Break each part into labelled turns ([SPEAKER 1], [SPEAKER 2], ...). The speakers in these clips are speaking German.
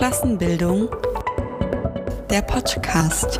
[SPEAKER 1] Klassenbildung, der Podcast.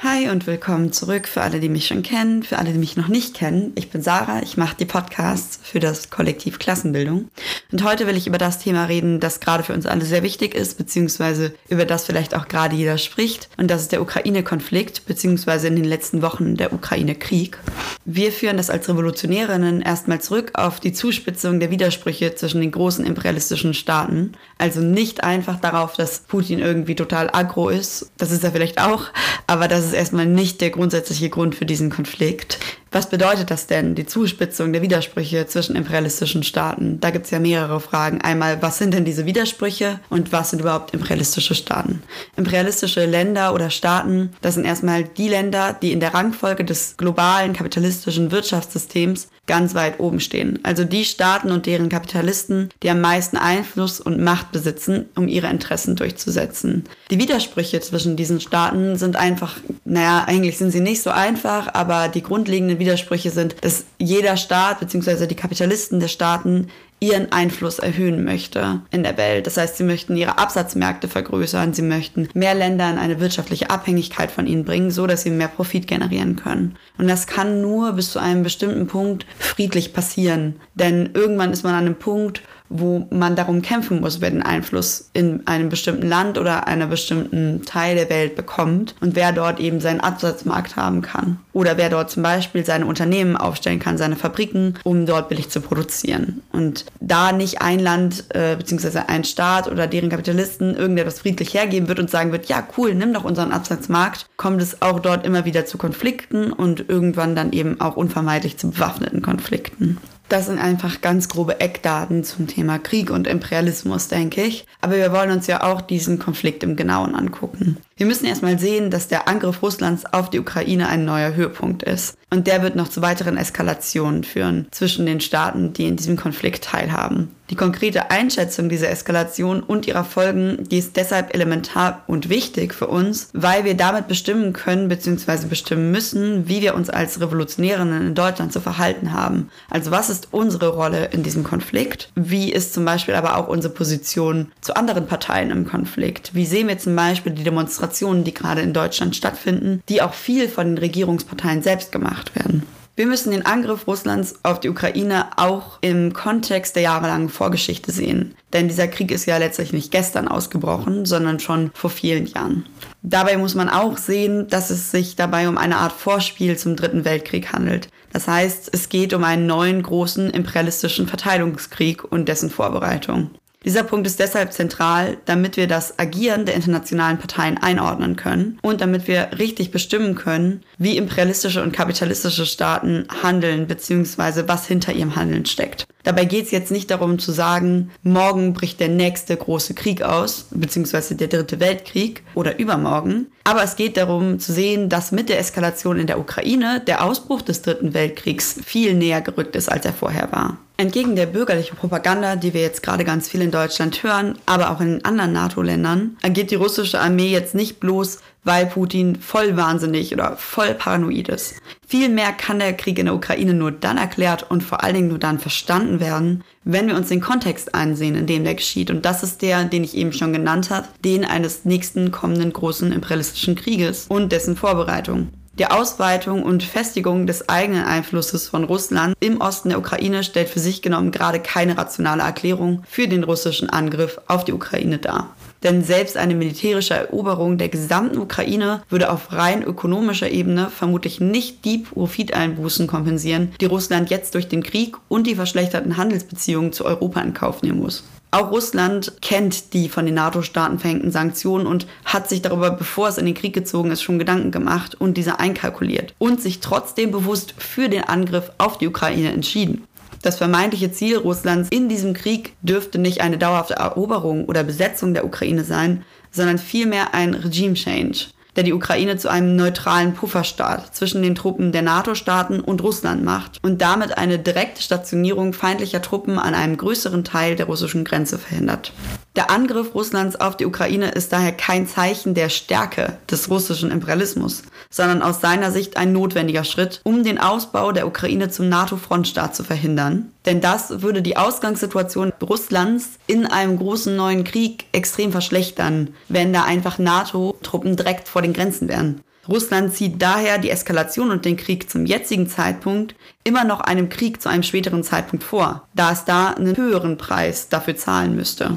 [SPEAKER 1] Hi und willkommen zurück für alle, die mich schon kennen, für alle, die mich noch nicht kennen. Ich bin Sarah, ich mache die Podcasts für das Kollektiv Klassenbildung. Und heute will ich über das Thema reden, das gerade für uns alle sehr wichtig ist, beziehungsweise über das vielleicht auch gerade jeder spricht. Und das ist der Ukraine-Konflikt, beziehungsweise in den letzten Wochen der Ukraine-Krieg. Wir führen das als Revolutionärinnen erstmal zurück auf die Zuspitzung der Widersprüche zwischen den großen imperialistischen Staaten. Also nicht einfach darauf, dass Putin irgendwie total aggro ist. Das ist er vielleicht auch, aber das ist erstmal nicht der grundsätzliche Grund für diesen Konflikt. Was bedeutet das denn, die Zuspitzung der Widersprüche zwischen imperialistischen Staaten? Da gibt es ja mehrere Fragen. Einmal, was sind denn diese Widersprüche und was sind überhaupt imperialistische Staaten? Imperialistische Länder oder Staaten, das sind erstmal die Länder, die in der Rangfolge des globalen kapitalistischen Wirtschaftssystems ganz weit oben stehen. Also die Staaten und deren Kapitalisten, die am meisten Einfluss und Macht besitzen, um ihre Interessen durchzusetzen. Die Widersprüche zwischen diesen Staaten sind einfach, naja, eigentlich sind sie nicht so einfach, aber die grundlegenden Widersprüche sind, dass jeder Staat bzw. die Kapitalisten der Staaten ihren Einfluss erhöhen möchte in der Welt. Das heißt, sie möchten ihre Absatzmärkte vergrößern, sie möchten mehr Länder in eine wirtschaftliche Abhängigkeit von ihnen bringen, so dass sie mehr Profit generieren können. Und das kann nur bis zu einem bestimmten Punkt friedlich passieren. Denn irgendwann ist man an einem Punkt, wo man darum kämpfen muss, wer den Einfluss in einem bestimmten Land oder einer bestimmten Teil der Welt bekommt und wer dort eben seinen Absatzmarkt haben kann. Oder wer dort zum Beispiel seine Unternehmen aufstellen kann, seine Fabriken, um dort billig zu produzieren. Und da nicht ein Land äh, bzw. ein Staat oder deren Kapitalisten irgendetwas friedlich hergeben wird und sagen wird, ja cool, nimm doch unseren Absatzmarkt, kommt es auch dort immer wieder zu Konflikten und irgendwann dann eben auch unvermeidlich zu bewaffneten Konflikten. Das sind einfach ganz grobe Eckdaten zum Thema Krieg und Imperialismus, denke ich. Aber wir wollen uns ja auch diesen Konflikt im Genauen angucken. Wir müssen erstmal sehen, dass der Angriff Russlands auf die Ukraine ein neuer Höhepunkt ist. Und der wird noch zu weiteren Eskalationen führen zwischen den Staaten, die in diesem Konflikt teilhaben. Die konkrete Einschätzung dieser Eskalation und ihrer Folgen, die ist deshalb elementar und wichtig für uns, weil wir damit bestimmen können bzw. bestimmen müssen, wie wir uns als Revolutionärinnen in Deutschland zu verhalten haben. Also was ist unsere Rolle in diesem Konflikt? Wie ist zum Beispiel aber auch unsere Position zu anderen Parteien im Konflikt? Wie sehen wir zum Beispiel die Demonstrationen, die gerade in Deutschland stattfinden, die auch viel von den Regierungsparteien selbst gemacht werden? Wir müssen den Angriff Russlands auf die Ukraine auch im Kontext der jahrelangen Vorgeschichte sehen. Denn dieser Krieg ist ja letztlich nicht gestern ausgebrochen, sondern schon vor vielen Jahren. Dabei muss man auch sehen, dass es sich dabei um eine Art Vorspiel zum Dritten Weltkrieg handelt. Das heißt, es geht um einen neuen großen imperialistischen Verteilungskrieg und dessen Vorbereitung. Dieser Punkt ist deshalb zentral, damit wir das Agieren der internationalen Parteien einordnen können und damit wir richtig bestimmen können, wie imperialistische und kapitalistische Staaten handeln bzw. was hinter ihrem Handeln steckt. Dabei geht es jetzt nicht darum zu sagen, morgen bricht der nächste große Krieg aus, beziehungsweise der dritte Weltkrieg oder übermorgen. Aber es geht darum zu sehen, dass mit der Eskalation in der Ukraine der Ausbruch des dritten Weltkriegs viel näher gerückt ist, als er vorher war. Entgegen der bürgerlichen Propaganda, die wir jetzt gerade ganz viel in Deutschland hören, aber auch in anderen NATO-Ländern, agiert die russische Armee jetzt nicht bloß weil Putin voll wahnsinnig oder voll paranoid ist. Vielmehr kann der Krieg in der Ukraine nur dann erklärt und vor allen Dingen nur dann verstanden werden, wenn wir uns den Kontext ansehen, in dem der geschieht. Und das ist der, den ich eben schon genannt habe, den eines nächsten kommenden großen imperialistischen Krieges und dessen Vorbereitung. Die Ausweitung und Festigung des eigenen Einflusses von Russland im Osten der Ukraine stellt für sich genommen gerade keine rationale Erklärung für den russischen Angriff auf die Ukraine dar. Denn selbst eine militärische Eroberung der gesamten Ukraine würde auf rein ökonomischer Ebene vermutlich nicht die Profiteinbußen kompensieren, die Russland jetzt durch den Krieg und die verschlechterten Handelsbeziehungen zu Europa in Kauf nehmen muss. Auch Russland kennt die von den NATO-Staaten verhängten Sanktionen und hat sich darüber, bevor es in den Krieg gezogen ist, schon Gedanken gemacht und diese einkalkuliert und sich trotzdem bewusst für den Angriff auf die Ukraine entschieden. Das vermeintliche Ziel Russlands in diesem Krieg dürfte nicht eine dauerhafte Eroberung oder Besetzung der Ukraine sein, sondern vielmehr ein Regime Change, der die Ukraine zu einem neutralen Pufferstaat zwischen den Truppen der NATO-Staaten und Russland macht und damit eine direkte Stationierung feindlicher Truppen an einem größeren Teil der russischen Grenze verhindert. Der Angriff Russlands auf die Ukraine ist daher kein Zeichen der Stärke des russischen Imperialismus, sondern aus seiner Sicht ein notwendiger Schritt, um den Ausbau der Ukraine zum NATO-Frontstaat zu verhindern Denn das würde die Ausgangssituation Russlands in einem großen neuen Krieg extrem verschlechtern, wenn da einfach NATO-Truppen direkt vor den Grenzen wären. Russland zieht daher die Eskalation und den Krieg zum jetzigen Zeitpunkt immer noch einem Krieg zu einem späteren Zeitpunkt vor, da es da einen höheren Preis dafür zahlen müsste.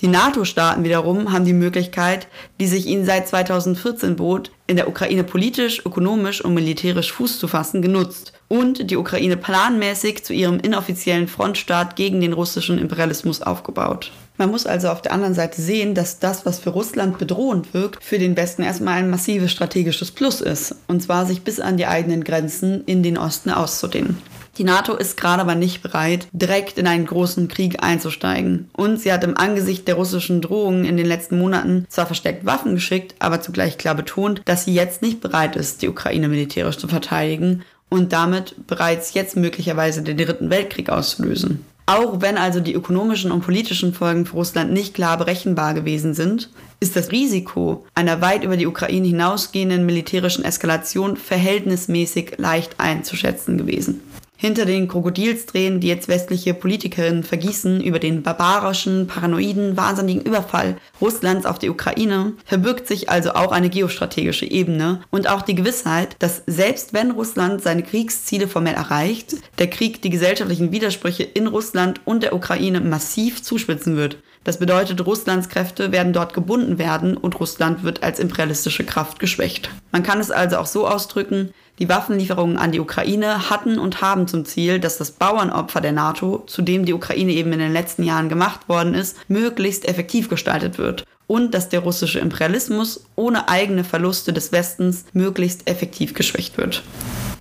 [SPEAKER 1] Die NATO-Staaten wiederum haben die Möglichkeit, die sich ihnen seit 2014 bot, in der Ukraine politisch, ökonomisch und militärisch Fuß zu fassen, genutzt und die Ukraine planmäßig zu ihrem inoffiziellen Frontstaat gegen den russischen Imperialismus aufgebaut. Man muss also auf der anderen Seite sehen, dass das, was für Russland bedrohend wirkt, für den Westen erstmal ein massives strategisches Plus ist. Und zwar sich bis an die eigenen Grenzen in den Osten auszudehnen. Die NATO ist gerade aber nicht bereit, direkt in einen großen Krieg einzusteigen. Und sie hat im Angesicht der russischen Drohungen in den letzten Monaten zwar verstärkt Waffen geschickt, aber zugleich klar betont, dass sie jetzt nicht bereit ist, die Ukraine militärisch zu verteidigen und damit bereits jetzt möglicherweise den Dritten Weltkrieg auszulösen. Auch wenn also die ökonomischen und politischen Folgen für Russland nicht klar berechenbar gewesen sind, ist das Risiko einer weit über die Ukraine hinausgehenden militärischen Eskalation verhältnismäßig leicht einzuschätzen gewesen hinter den Krokodilstränen, die jetzt westliche Politikerinnen vergießen über den barbarischen, paranoiden, wahnsinnigen Überfall Russlands auf die Ukraine, verbirgt sich also auch eine geostrategische Ebene und auch die Gewissheit, dass selbst wenn Russland seine Kriegsziele formell erreicht, der Krieg die gesellschaftlichen Widersprüche in Russland und der Ukraine massiv zuspitzen wird. Das bedeutet, Russlands Kräfte werden dort gebunden werden und Russland wird als imperialistische Kraft geschwächt. Man kann es also auch so ausdrücken, die Waffenlieferungen an die Ukraine hatten und haben zum Ziel, dass das Bauernopfer der NATO, zu dem die Ukraine eben in den letzten Jahren gemacht worden ist, möglichst effektiv gestaltet wird und dass der russische Imperialismus ohne eigene Verluste des Westens möglichst effektiv geschwächt wird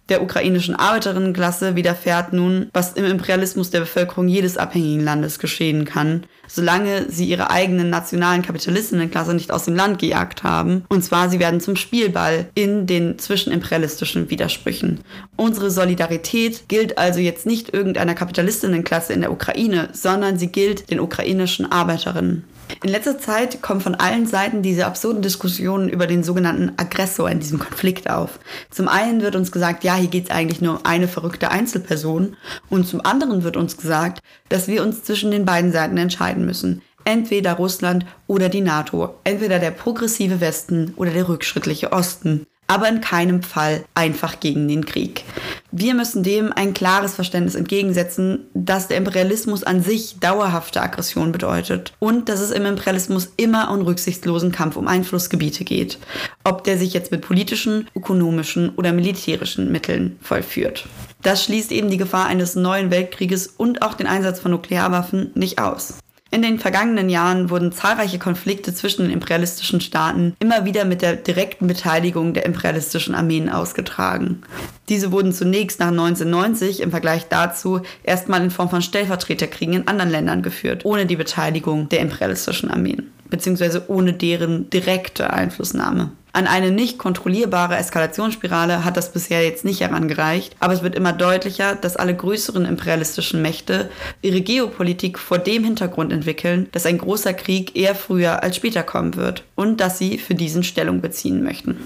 [SPEAKER 1] der ukrainischen Arbeiterinnenklasse widerfährt nun, was im Imperialismus der Bevölkerung jedes abhängigen Landes geschehen kann, solange sie ihre eigenen nationalen Kapitalistinnenklasse nicht aus dem Land gejagt haben. Und zwar, sie werden zum Spielball in den zwischenimperialistischen Widersprüchen. Unsere Solidarität gilt also jetzt nicht irgendeiner Kapitalistinnenklasse in der Ukraine, sondern sie gilt den ukrainischen Arbeiterinnen. In letzter Zeit kommen von allen Seiten diese absurden Diskussionen über den sogenannten Aggressor in diesem Konflikt auf. Zum einen wird uns gesagt, ja, hier geht es eigentlich nur um eine verrückte Einzelperson. Und zum anderen wird uns gesagt, dass wir uns zwischen den beiden Seiten entscheiden müssen. Entweder Russland oder die NATO. Entweder der progressive Westen oder der rückschrittliche Osten aber in keinem Fall einfach gegen den Krieg. Wir müssen dem ein klares Verständnis entgegensetzen, dass der Imperialismus an sich dauerhafte Aggression bedeutet und dass es im Imperialismus immer um rücksichtslosen Kampf um Einflussgebiete geht, ob der sich jetzt mit politischen, ökonomischen oder militärischen Mitteln vollführt. Das schließt eben die Gefahr eines neuen Weltkrieges und auch den Einsatz von Nuklearwaffen nicht aus. In den vergangenen Jahren wurden zahlreiche Konflikte zwischen den imperialistischen Staaten immer wieder mit der direkten Beteiligung der imperialistischen Armeen ausgetragen. Diese wurden zunächst nach 1990 im Vergleich dazu erstmal in Form von Stellvertreterkriegen in anderen Ländern geführt, ohne die Beteiligung der imperialistischen Armeen, beziehungsweise ohne deren direkte Einflussnahme. An eine nicht kontrollierbare Eskalationsspirale hat das bisher jetzt nicht herangereicht, aber es wird immer deutlicher, dass alle größeren imperialistischen Mächte ihre Geopolitik vor dem Hintergrund entwickeln, dass ein großer Krieg eher früher als später kommen wird und dass sie für diesen Stellung beziehen möchten.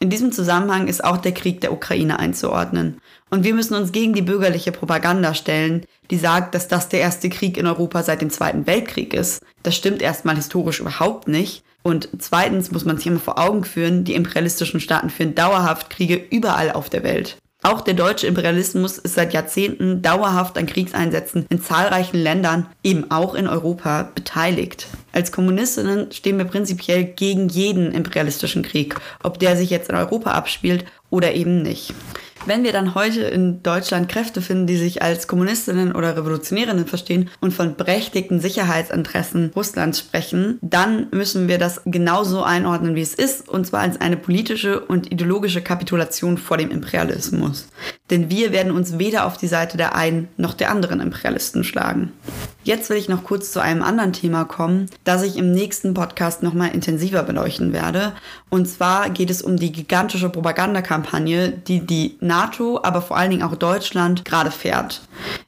[SPEAKER 1] In diesem Zusammenhang ist auch der Krieg der Ukraine einzuordnen. Und wir müssen uns gegen die bürgerliche Propaganda stellen, die sagt, dass das der erste Krieg in Europa seit dem Zweiten Weltkrieg ist. Das stimmt erstmal historisch überhaupt nicht. Und zweitens muss man sich immer vor Augen führen, die imperialistischen Staaten führen dauerhaft Kriege überall auf der Welt. Auch der deutsche Imperialismus ist seit Jahrzehnten dauerhaft an Kriegseinsätzen in zahlreichen Ländern, eben auch in Europa, beteiligt. Als Kommunistinnen stehen wir prinzipiell gegen jeden imperialistischen Krieg, ob der sich jetzt in Europa abspielt oder eben nicht. Wenn wir dann heute in Deutschland Kräfte finden, die sich als Kommunistinnen oder Revolutionärinnen verstehen und von berechtigten Sicherheitsinteressen Russlands sprechen, dann müssen wir das genauso einordnen, wie es ist, und zwar als eine politische und ideologische Kapitulation vor dem Imperialismus. Denn wir werden uns weder auf die Seite der einen noch der anderen Imperialisten schlagen. Jetzt will ich noch kurz zu einem anderen Thema kommen, das ich im nächsten Podcast nochmal intensiver beleuchten werde. Und zwar geht es um die gigantische Propagandakampagne, die die NATO, aber vor allen Dingen auch Deutschland gerade fährt.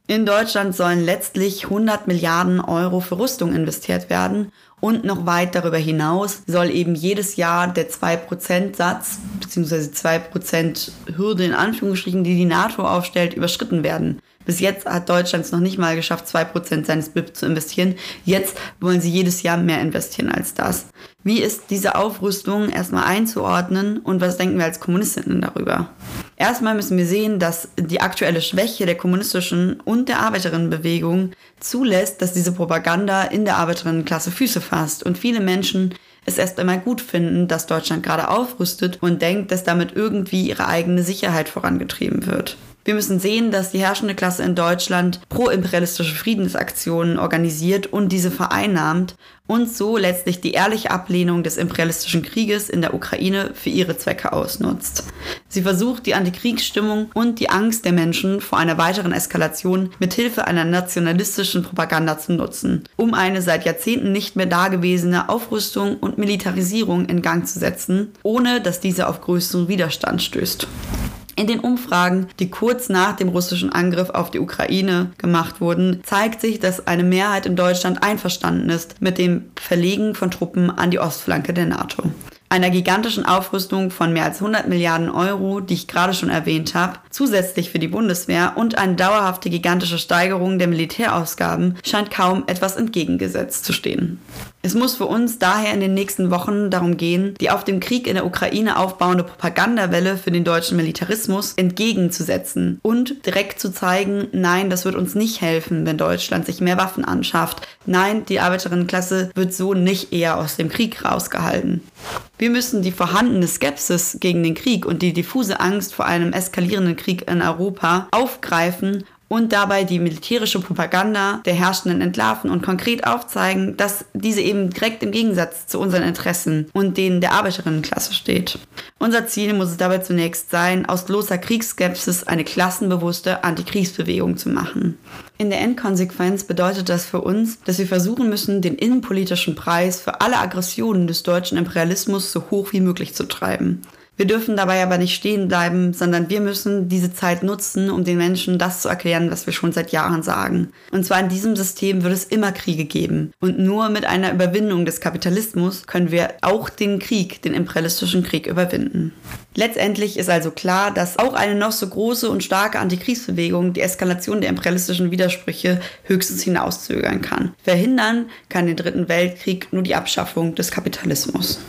[SPEAKER 1] In Deutschland sollen letztlich 100 Milliarden Euro für Rüstung investiert werden und noch weit darüber hinaus soll eben jedes Jahr der 2%-Satz bzw. 2% Hürde in Anführungsstrichen, die die NATO aufstellt, überschritten werden. Bis jetzt hat Deutschland es noch nicht mal geschafft, 2% seines BIP zu investieren. Jetzt wollen sie jedes Jahr mehr investieren als das. Wie ist diese Aufrüstung erstmal einzuordnen und was denken wir als Kommunistinnen darüber? Erstmal müssen wir sehen, dass die aktuelle Schwäche der kommunistischen und der Arbeiterinnenbewegung zulässt, dass diese Propaganda in der Arbeiterinnenklasse Füße fasst und viele Menschen es erst einmal gut finden, dass Deutschland gerade aufrüstet und denkt, dass damit irgendwie ihre eigene Sicherheit vorangetrieben wird. Wir müssen sehen, dass die herrschende Klasse in Deutschland pro-imperialistische Friedensaktionen organisiert und diese vereinnahmt und so letztlich die ehrliche Ablehnung des imperialistischen Krieges in der Ukraine für ihre Zwecke ausnutzt. Sie versucht, die Antikriegsstimmung und die Angst der Menschen vor einer weiteren Eskalation mit Hilfe einer nationalistischen Propaganda zu nutzen, um eine seit Jahrzehnten nicht mehr dagewesene Aufrüstung und Militarisierung in Gang zu setzen, ohne dass diese auf größeren Widerstand stößt. In den Umfragen, die kurz nach dem russischen Angriff auf die Ukraine gemacht wurden, zeigt sich, dass eine Mehrheit in Deutschland einverstanden ist mit dem Verlegen von Truppen an die Ostflanke der NATO einer gigantischen Aufrüstung von mehr als 100 Milliarden Euro, die ich gerade schon erwähnt habe, zusätzlich für die Bundeswehr und eine dauerhafte gigantische Steigerung der Militärausgaben scheint kaum etwas entgegengesetzt zu stehen. Es muss für uns daher in den nächsten Wochen darum gehen, die auf dem Krieg in der Ukraine aufbauende Propagandawelle für den deutschen Militarismus entgegenzusetzen und direkt zu zeigen, nein, das wird uns nicht helfen, wenn Deutschland sich mehr Waffen anschafft. Nein, die Arbeiterinnenklasse wird so nicht eher aus dem Krieg rausgehalten. Wir müssen die vorhandene Skepsis gegen den Krieg und die diffuse Angst vor einem eskalierenden Krieg in Europa aufgreifen und dabei die militärische Propaganda der Herrschenden entlarven und konkret aufzeigen, dass diese eben direkt im Gegensatz zu unseren Interessen und denen der Arbeiterinnenklasse steht. Unser Ziel muss es dabei zunächst sein, aus bloßer Kriegsskepsis eine klassenbewusste Antikriegsbewegung zu machen. In der Endkonsequenz bedeutet das für uns, dass wir versuchen müssen, den innenpolitischen Preis für alle Aggressionen des deutschen Imperialismus so hoch wie möglich zu treiben. Wir dürfen dabei aber nicht stehen bleiben, sondern wir müssen diese Zeit nutzen, um den Menschen das zu erklären, was wir schon seit Jahren sagen. Und zwar in diesem System wird es immer Kriege geben. Und nur mit einer Überwindung des Kapitalismus können wir auch den Krieg, den imperialistischen Krieg überwinden. Letztendlich ist also klar, dass auch eine noch so große und starke Antikriegsbewegung die Eskalation der imperialistischen Widersprüche höchstens hinauszögern kann. Verhindern kann den Dritten Weltkrieg nur die Abschaffung des Kapitalismus.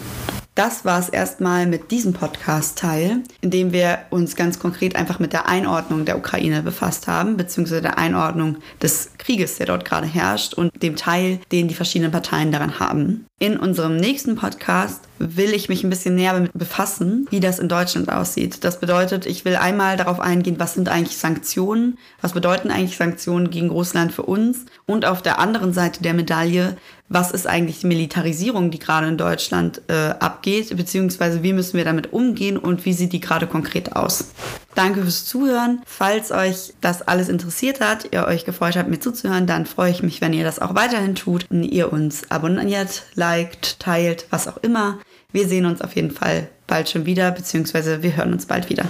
[SPEAKER 1] Das war es erstmal mit diesem Podcast-Teil, in dem wir uns ganz konkret einfach mit der Einordnung der Ukraine befasst haben, beziehungsweise der Einordnung des Krieges, der dort gerade herrscht und dem Teil, den die verschiedenen Parteien daran haben. In unserem nächsten Podcast will ich mich ein bisschen näher damit befassen, wie das in Deutschland aussieht. Das bedeutet, ich will einmal darauf eingehen, was sind eigentlich Sanktionen, was bedeuten eigentlich Sanktionen gegen Russland für uns und auf der anderen Seite der Medaille, was ist eigentlich die Militarisierung, die gerade in Deutschland äh, abgeht, beziehungsweise wie müssen wir damit umgehen und wie sieht die gerade konkret aus. Danke fürs Zuhören. Falls euch das alles interessiert hat, ihr euch gefreut habt, mir zuzuhören, dann freue ich mich, wenn ihr das auch weiterhin tut und ihr uns abonniert, liked, teilt, was auch immer. Wir sehen uns auf jeden Fall bald schon wieder, beziehungsweise wir hören uns bald wieder.